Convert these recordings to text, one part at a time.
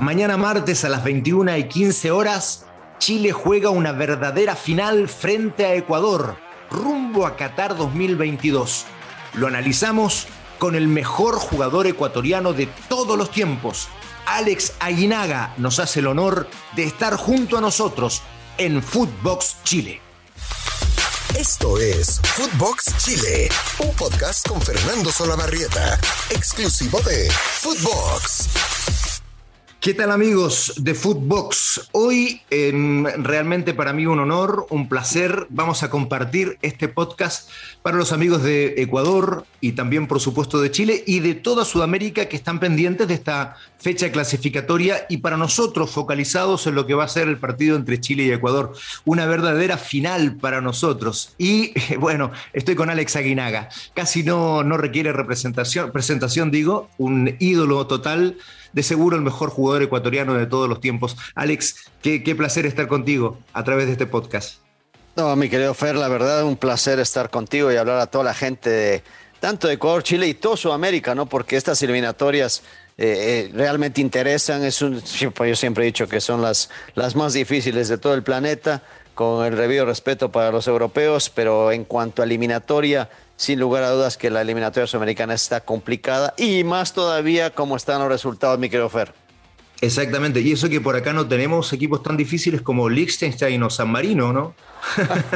Mañana martes a las 21 y 15 horas, Chile juega una verdadera final frente a Ecuador, rumbo a Qatar 2022. Lo analizamos con el mejor jugador ecuatoriano de todos los tiempos. Alex Aguinaga nos hace el honor de estar junto a nosotros en Footbox Chile. Esto es Footbox Chile, un podcast con Fernando Solabarrieta, exclusivo de Footbox. ¿Qué tal amigos de Footbox? Hoy realmente para mí un honor, un placer. Vamos a compartir este podcast para los amigos de Ecuador y también por supuesto de Chile y de toda Sudamérica que están pendientes de esta fecha clasificatoria y para nosotros focalizados en lo que va a ser el partido entre Chile y Ecuador. Una verdadera final para nosotros. Y bueno, estoy con Alex Aguinaga. Casi no, no requiere representación, presentación, digo, un ídolo total de seguro el mejor jugador ecuatoriano de todos los tiempos. Alex, qué, placer estar contigo a través de este podcast. No, mi querido Fer, la verdad, un placer estar contigo y hablar a toda la gente de tanto de Ecuador, Chile y todo Sudamérica, ¿no? Porque estas eliminatorias eh, eh, realmente interesan. Es un, yo siempre he dicho que son las, las más difíciles de todo el planeta, con el debido respeto para los europeos, pero en cuanto a eliminatoria, sin lugar a dudas que la eliminatoria sudamericana está complicada y más todavía como están los resultados, mi querido Fer. Exactamente, y eso que por acá no tenemos equipos tan difíciles como Liechtenstein o San Marino, ¿no?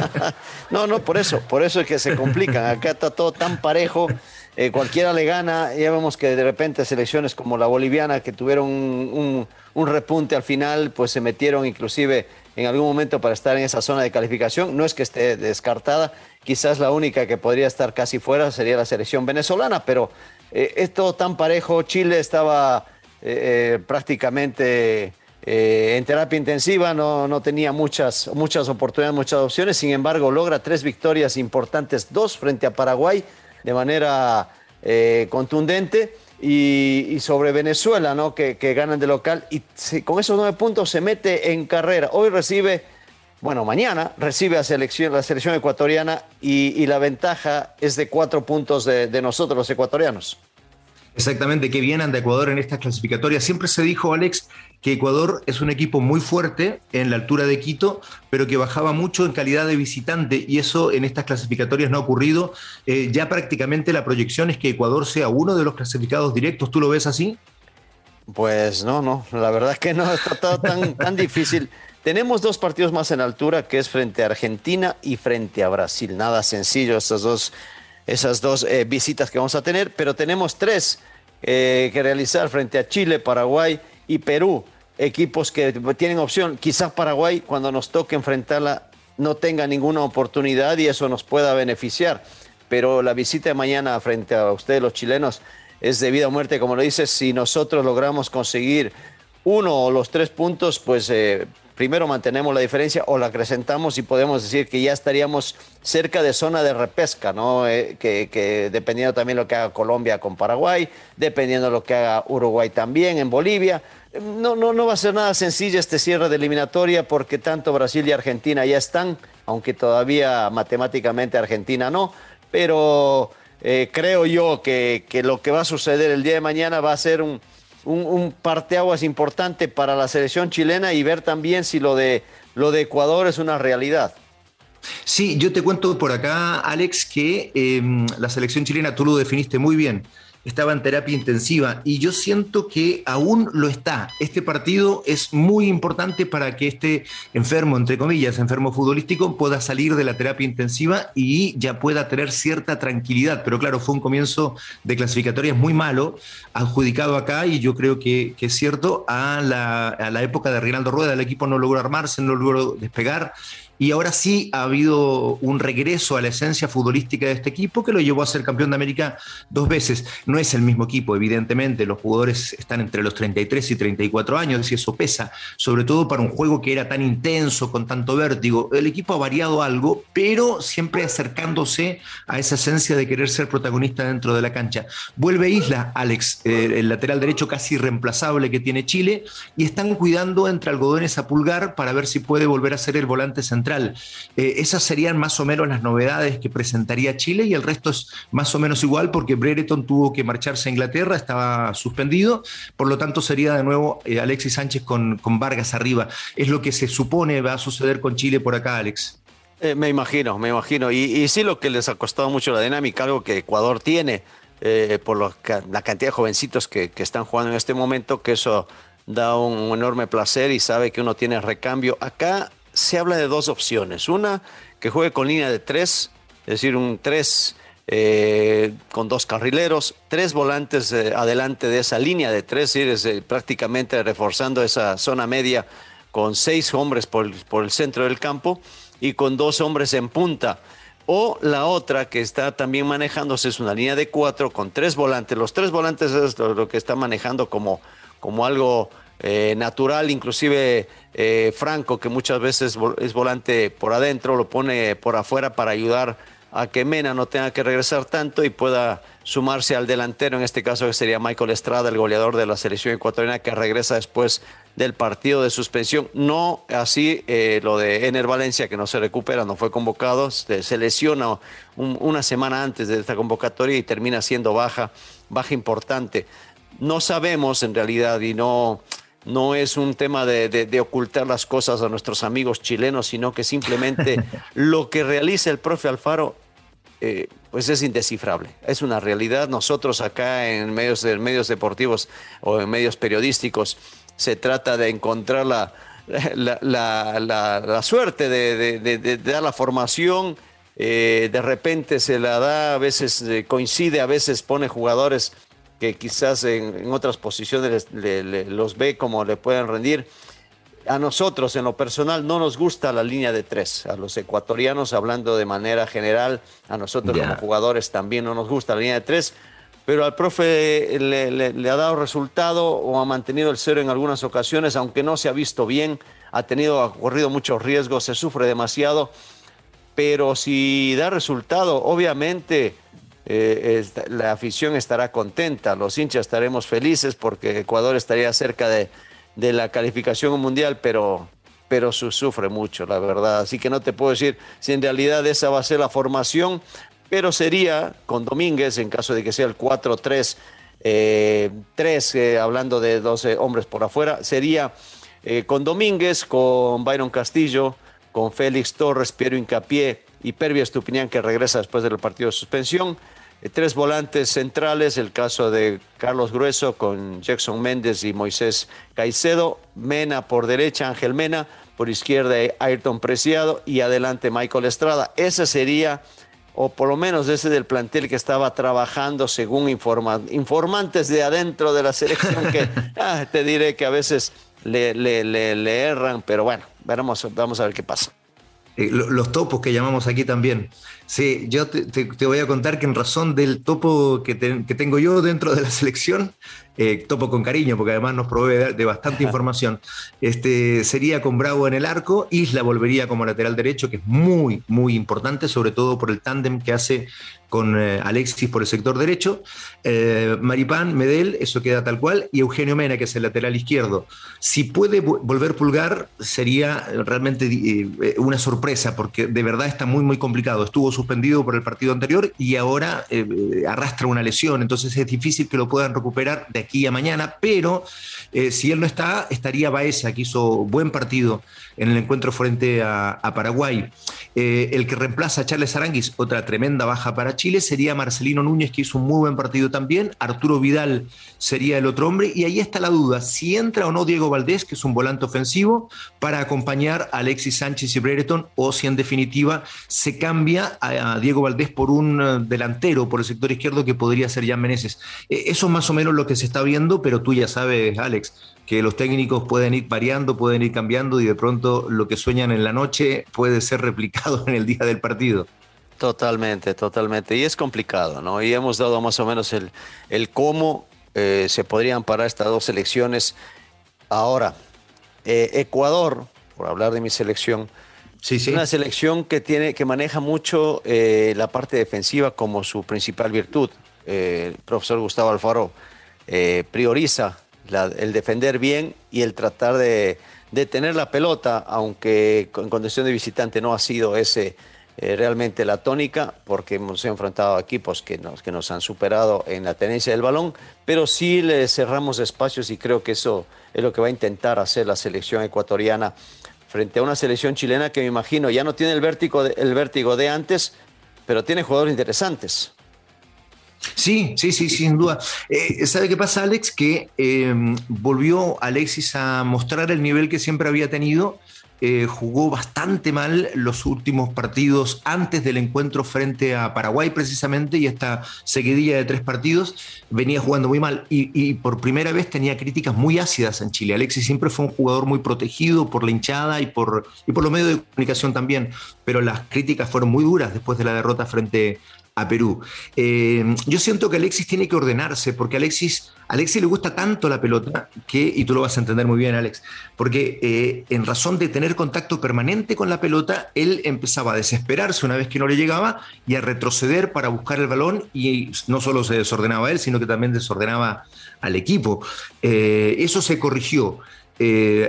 no, no, por eso, por eso es que se complican. Acá está todo tan parejo, eh, cualquiera le gana. Ya vemos que de repente selecciones como la boliviana, que tuvieron un, un repunte al final, pues se metieron inclusive en algún momento para estar en esa zona de calificación. No es que esté descartada, quizás la única que podría estar casi fuera sería la selección venezolana, pero eh, es todo tan parejo. Chile estaba eh, prácticamente en terapia intensiva, no, no tenía muchas, muchas oportunidades, muchas opciones, sin embargo logra tres victorias importantes, dos frente a Paraguay de manera contundente y, sobre Venezuela, ¿no? que, ganan de local y con esos nueve puntos se mete en carrera. Hoy recibe, bueno, mañana recibe a selección, la selección ecuatoriana y, la ventaja es de cuatro puntos de nosotros los ecuatorianos. Exactamente, que vienen de Ecuador en estas clasificatorias. Siempre se dijo, Alex, que Ecuador es un equipo muy fuerte en la altura de Quito, pero que bajaba mucho en calidad de visitante y eso en estas clasificatorias no ha ocurrido. Eh, ya prácticamente la proyección es que Ecuador sea uno de los clasificados directos. ¿Tú lo ves así? Pues no, no, la verdad es que no, está todo tan, tan difícil. Tenemos dos partidos más en altura, que es frente a Argentina y frente a Brasil. Nada sencillo estos dos esas dos eh, visitas que vamos a tener, pero tenemos tres eh, que realizar frente a Chile, Paraguay y Perú, equipos que tienen opción. Quizás Paraguay, cuando nos toque enfrentarla, no tenga ninguna oportunidad y eso nos pueda beneficiar. Pero la visita de mañana frente a ustedes, los chilenos, es de vida o muerte, como lo dices. Si nosotros logramos conseguir uno o los tres puntos, pues eh, primero mantenemos la diferencia o la acrecentamos y podemos decir que ya estaríamos cerca de zona de repesca, ¿no? Eh, que, dependiendo también lo que haga Colombia con Paraguay, dependiendo lo que haga Uruguay también en Bolivia. No, no, no va a ser nada sencillo este cierre de eliminatoria porque tanto Brasil y Argentina ya están, aunque todavía matemáticamente Argentina no, pero eh, creo yo que, que lo que va a suceder el día de mañana va a ser un un, parteaguas importante para la selección chilena y ver también si lo de, lo de Ecuador es una realidad. Sí, yo te cuento por acá, Alex, que em, la selección chilena, tú lo definiste muy bien, estaba en terapia intensiva y yo siento que aún lo está. Este partido es muy importante para que este enfermo, entre comillas, enfermo futbolístico, pueda salir de la terapia intensiva y ya pueda tener cierta tranquilidad. Pero claro, fue un comienzo de clasificatorias muy malo, adjudicado acá y yo creo que, es cierto, a la, a la época de Reinaldo Rueda, el equipo no logró armarse, no logró despegar y ahora sí ha habido un regreso a la esencia futbolística de este equipo que lo llevó a ser campeón de América dos veces. No es el mismo equipo, evidentemente, los jugadores están entre los 33 y 34 años y eso pesa, sobre todo para un juego que era tan intenso, con tanto vértigo. El equipo ha variado algo, pero siempre acercándose a esa esencia de querer ser protagonista dentro de la cancha. Vuelve Isla, Alex, el lateral derecho casi reemplazable que tiene Chile, y están cuidando entre algodones a pulgar para ver si puede volver a ser el volante central Eh, esas serían más o menos las novedades que presentaría Chile y el resto es más o menos igual porque Brereton tuvo que marcharse a Inglaterra, estaba suspendido, por lo tanto sería de nuevo eh, Alexis Sánchez con, con Vargas arriba. Es lo que se supone va a suceder con Chile por acá, Alex. Eh, me imagino, me imagino. Y, sí lo que les ha costado mucho la dinámica, algo que Ecuador tiene, por la cantidad de jovencitos que, están jugando en este momento, que eso da un, enorme placer y sabe que uno tiene recambio. Acá se habla de dos opciones. Una, que juegue con línea de tres, es decir, un tres eh, con dos carrileros, tres volantes adelante de esa línea de tres, es prácticamente reforzando esa zona media con seis hombres por, por el centro del campo y con dos hombres en punta. O la otra que está también manejándose es una línea de cuatro con tres volantes. Los tres volantes es lo, que está manejando como, como algo eh, natural, inclusive eh, Franco, que muchas veces es volante por adentro, lo pone por afuera para ayudar a que Mena no tenga que regresar tanto y pueda sumarse al delantero, en este caso que sería Michael Estrada, el goleador de la selección ecuatoriana, que regresa después del partido de suspensión. No así eh, lo de Ener Valencia, que no se recupera, no fue convocado, se, lesiona una semana antes de esta convocatoria y termina siendo baja, baja importante. No sabemos en realidad y no, no es un tema de, ocultar las cosas a nuestros amigos chilenos, sino que simplemente lo que realiza el profe Alfaro eh, pues es indescifrable. Es una realidad. Nosotros acá en medios, en medios deportivos o en medios periodísticos se trata de encontrar la, la, suerte de, dar la formación. Eh, de repente se la da, a veces eh, coincide, a veces pone jugadores que quizás en, otras posiciones los ve como le pueden rendir. A nosotros, en lo personal, no nos gusta la línea de tres. A los ecuatorianos, hablando de manera general, a nosotros como jugadores también no nos gusta la línea de tres pero al profe le, ha dado resultado o ha mantenido el cero en algunas ocasiones, aunque no se ha visto bien, ha tenido, ha corrido muchos riesgos, se sufre demasiado, pero si da resultado, obviamente eh, la afición estará contenta, los hinchas estaremos felices porque Ecuador estaría cerca de, la calificación mundial, pero, pero sufre mucho, la verdad. Así que no te puedo decir si en realidad esa va a ser la formación, pero sería con Domínguez, en caso de que sea el 4-3, 3, eh, eh, hablando de 12 hombres por afuera, sería eh, con Domínguez, con Byron Castillo, con Félix Torres, Piero Incapié y Pervia Estupinián, que regresa después del partido de suspensión. tres volantes centrales, el caso de Carlos Grueso con Jackson Méndez y Moisés Caicedo, Mena por derecha, Ángel Mena, por izquierda Ayrton Preciado y adelante Michael Estrada. Ese sería o por lo menos ese del plantel que estaba trabajando según informantes de adentro de la selección que ah, te diré que a veces le, le, erran, pero bueno, veremos, vamos a ver qué pasa. Eh, los topos que llamamos aquí también. Sí, yo te, voy a contar que en razón del topo que, que tengo yo dentro de la selección, eh, topo con cariño, porque además nos provee de, bastante información. Este, sería con Bravo en el arco, Isla volvería como lateral derecho, que es muy, muy importante, sobre todo por el tándem que hace con eh, Alexis por el sector derecho, eh, Maripán, Medel, eso queda tal cual, y Eugenio Mena, que es el lateral izquierdo. Si puede volver Pulgar, sería realmente una sorpresa, porque de verdad está muy, muy complicado. Estuvo suspendido por el partido anterior y ahora arrastra una lesión, entonces es difícil que lo puedan recuperar de aquí a mañana, pero si él no está, estaría Baeza, que hizo buen partido en el encuentro frente a, Paraguay. El que reemplaza a Charles Aranguis, otra tremenda baja para Chile Chile sería Marcelino Núñez, que hizo un muy buen partido también. Arturo Vidal sería el otro hombre. Y ahí está la duda, si entra o no Diego Valdés, que es un volante ofensivo, para acompañar a Alexis Sánchez y Brereton, o si en definitiva se cambia a, Diego Valdés por un eh, delantero por el sector izquierdo que podría ser Jan Meneses. Eh, eso es más o menos lo que se está viendo, pero tú ya sabes, Alex, que los técnicos pueden ir variando, pueden ir cambiando y de pronto lo que sueñan en la noche puede ser replicado en el día del partido. Totalmente, totalmente. Y es complicado, ¿no? Y hemos dado más o menos el, el cómo eh, se podrían parar estas dos elecciones. Ahora, eh, Ecuador, por hablar de mi selección, sí, sí. es una selección que, tiene, que maneja mucho eh, la parte defensiva como su principal virtud. el profesor Gustavo Alfaro prioriza el defender bien y el tratar de, tener la pelota, aunque en condición de visitante no ha sido ese eh, realmente la tónica, porque hemos enfrentado equipos que nos, que nos han superado en la tenencia del balón, pero sí le cerramos espacios y creo que eso es lo que va a intentar hacer la selección ecuatoriana frente a una selección chilena que me imagino ya no tiene el vértigo de, el vértigo de antes, pero tiene jugadores interesantes. Sí, sí, sí, sin duda. Eh, ¿Sabe qué pasa, Alex? Que em, volvió Alexis a mostrar el nivel que siempre había tenido eh, jugó bastante mal los últimos partidos antes del encuentro frente a Paraguay precisamente y esta seguidilla de tres partidos venía jugando muy mal y, por primera vez tenía críticas muy ácidas en Chile. Alexis siempre fue un jugador muy protegido por la hinchada y por, y por los medios de comunicación también, pero las críticas fueron muy duras después de la derrota frente a Perú. Eh, yo siento que Alexis tiene que ordenarse, porque Alexis, Alexis le gusta tanto la pelota que, y tú lo vas a entender muy bien, Alex, porque eh, en razón de tener contacto permanente con la pelota, él empezaba a desesperarse una vez que no le llegaba y a retroceder para buscar el balón y no solo se desordenaba él, sino que también desordenaba al equipo. Eh, eso se corrigió.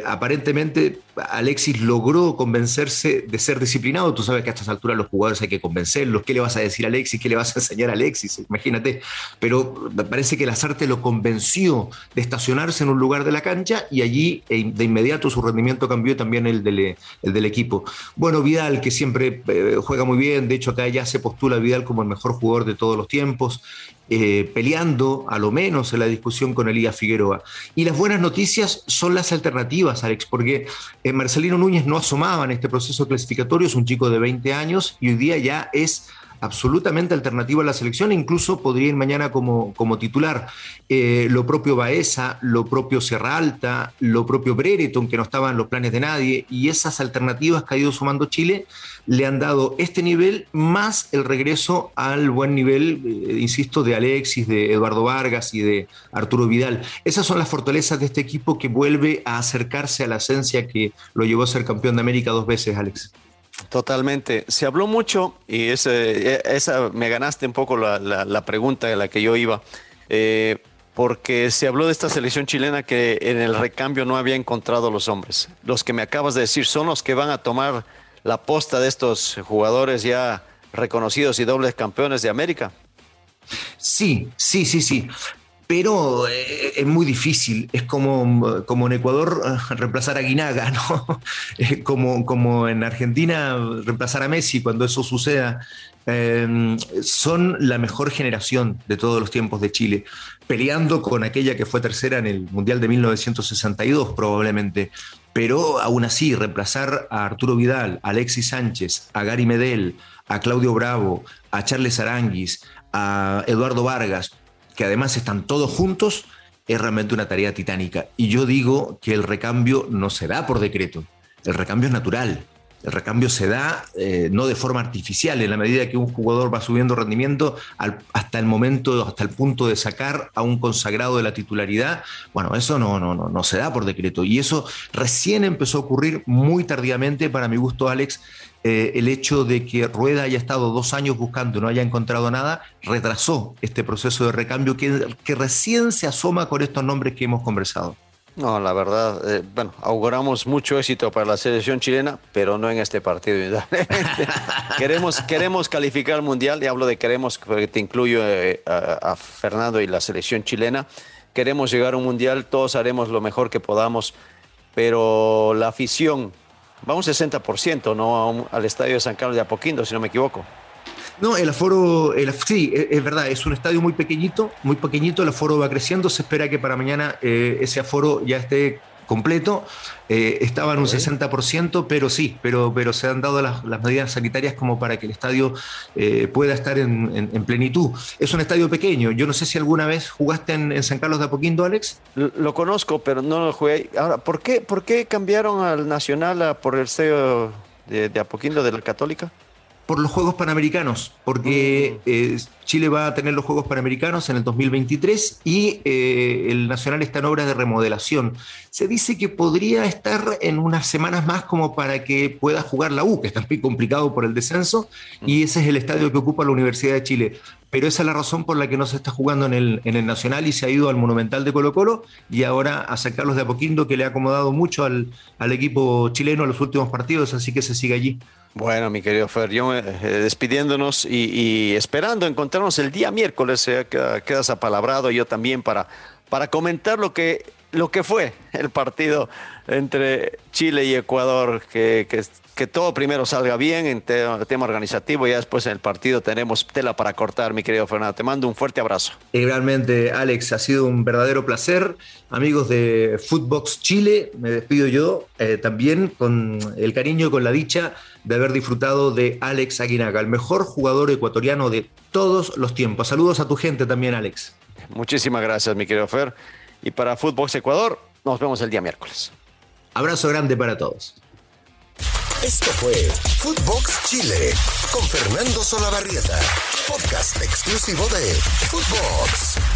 Aparentemente Alexis logró convencerse de ser disciplinado. Tú sabes que a estas alturas los jugadores hay que convencerlos. ¿Qué le vas a decir a Alexis? ¿Qué le vas a enseñar a Alexis? Imagínate. Pero parece que Lazarte lo convenció de estacionarse en un lugar de la cancha y allí eh, de inmediato su rendimiento cambió también el del, el del equipo. Bueno, Vidal, que siempre eh, juega muy bien. De hecho, acá ya se postula Vidal como el mejor jugador de todos los tiempos. Eh, peleando, a lo menos, en la discusión con Elías Figueroa. Y las buenas noticias son las alternativas, Alex, porque eh, Marcelino Núñez no asomaba en este proceso clasificatorio, es un chico de 20 años y hoy día ya es absolutamente alternativa a la selección, incluso podría ir mañana como, como titular. Eh, lo propio Baeza, lo propio Serra Alta, lo propio Brereton, que no estaba en los planes de nadie, y esas alternativas que ha ido sumando Chile le han dado este nivel más el regreso al buen nivel, eh, insisto, de Alexis, de Eduardo Vargas y de Arturo Vidal. Esas son las fortalezas de este equipo que vuelve a acercarse a la esencia que lo llevó a ser campeón de América dos veces, Alex. Totalmente. Se habló mucho y ese, esa me ganaste un poco la, pregunta de la que yo iba, eh, porque se habló de esta selección chilena que en el recambio no había encontrado los hombres. Los que me acabas de decir son los que van a tomar la posta de estos jugadores ya reconocidos y dobles campeones de América. Sí, sí, sí, sí pero eh, es muy difícil. Es como, como en Ecuador eh, reemplazar a Guinaga, ¿no? como, como en Argentina reemplazar a Messi cuando eso suceda. Em, son la mejor generación de todos los tiempos de Chile, peleando con aquella que fue tercera en el Mundial de 1962 probablemente. Pero aún así, reemplazar a Arturo Vidal, a Alexis Sánchez, a Gary Medel, a Claudio Bravo, a Charles Aranguis, a Eduardo Vargas, que además están todos juntos, es realmente una tarea titánica. Y yo digo que el recambio no se da por decreto, el recambio es natural. El recambio se da eh, no de forma artificial, en la medida que un jugador va subiendo rendimiento hasta el momento, hasta el punto de sacar a un consagrado de la titularidad. Bueno, eso no, no, no, no se da por decreto. Y eso recién empezó a ocurrir muy tardíamente, para mi gusto, Alex, eh, el hecho de que Rueda haya estado dos años buscando y no haya encontrado nada, retrasó este proceso de recambio que, que recién se asoma con estos nombres que hemos conversado. No, la verdad, eh, bueno, auguramos mucho éxito para la selección chilena, pero no en este partido. queremos, queremos calificar al mundial, y hablo de queremos, porque te incluyo eh, a, a, Fernando y la selección chilena. Queremos llegar a un mundial, todos haremos lo mejor que podamos, pero la afición va un 60%, ¿no? al estadio de San Carlos de Apoquindo, si no me equivoco. No, el aforo, sí, es, verdad, es un estadio muy pequeñito, muy pequeñito, el aforo va creciendo, se espera que para mañana eh, ese aforo ya esté completo. Eh, estaba en un 60%, pero sí, pero, pero se han dado las, medidas sanitarias como para que el estadio eh, pueda estar en, plenitud. Es un estadio pequeño. Yo no sé si alguna vez jugaste en, San Carlos de Apoquindo, Alex. Lo, conozco, pero no lo jugué. Ahora, ¿por qué, por qué cambiaron al Nacional por el estadio de, de Apoquindo de la Católica? Por los Juegos Panamericanos, porque mm. eh, Chile va a tener los Juegos Panamericanos en el 2023 y eh, el Nacional está en obras de remodelación. Se dice que podría estar en unas semanas más como para que pueda jugar la U, que está muy complicado por el descenso, y mm. ese es el estadio que ocupa la Universidad de Chile pero esa es la razón por la que no se está jugando en el, en el Nacional y se ha ido al Monumental de Colo Colo y ahora a sacarlos de Apoquindo, que le ha acomodado mucho al, al equipo chileno en los últimos partidos, así que se sigue allí. Bueno, mi querido Fer, yo eh, despidiéndonos y, esperando encontrarnos el día miércoles, eh, quedas apalabrado yo también para, para comentar lo que lo que fue el partido entre Chile y Ecuador, que, que, todo primero salga bien en tema organizativo y ya después en el partido tenemos tela para cortar, mi querido Fernando. Te mando un fuerte abrazo. realmente, Alex, ha sido un verdadero placer. Amigos de Footbox Chile, me despido yo eh, también con el cariño y con la dicha de haber disfrutado de Alex Aguinaga, el mejor jugador ecuatoriano de todos los tiempos. Saludos a tu gente también, Alex. Muchísimas gracias, mi querido Fer. Y para Footbox Ecuador, nos vemos el día miércoles. Abrazo grande para todos. Esto fue Footbox Chile con Fernando Solabarrieta, podcast exclusivo de Footbox.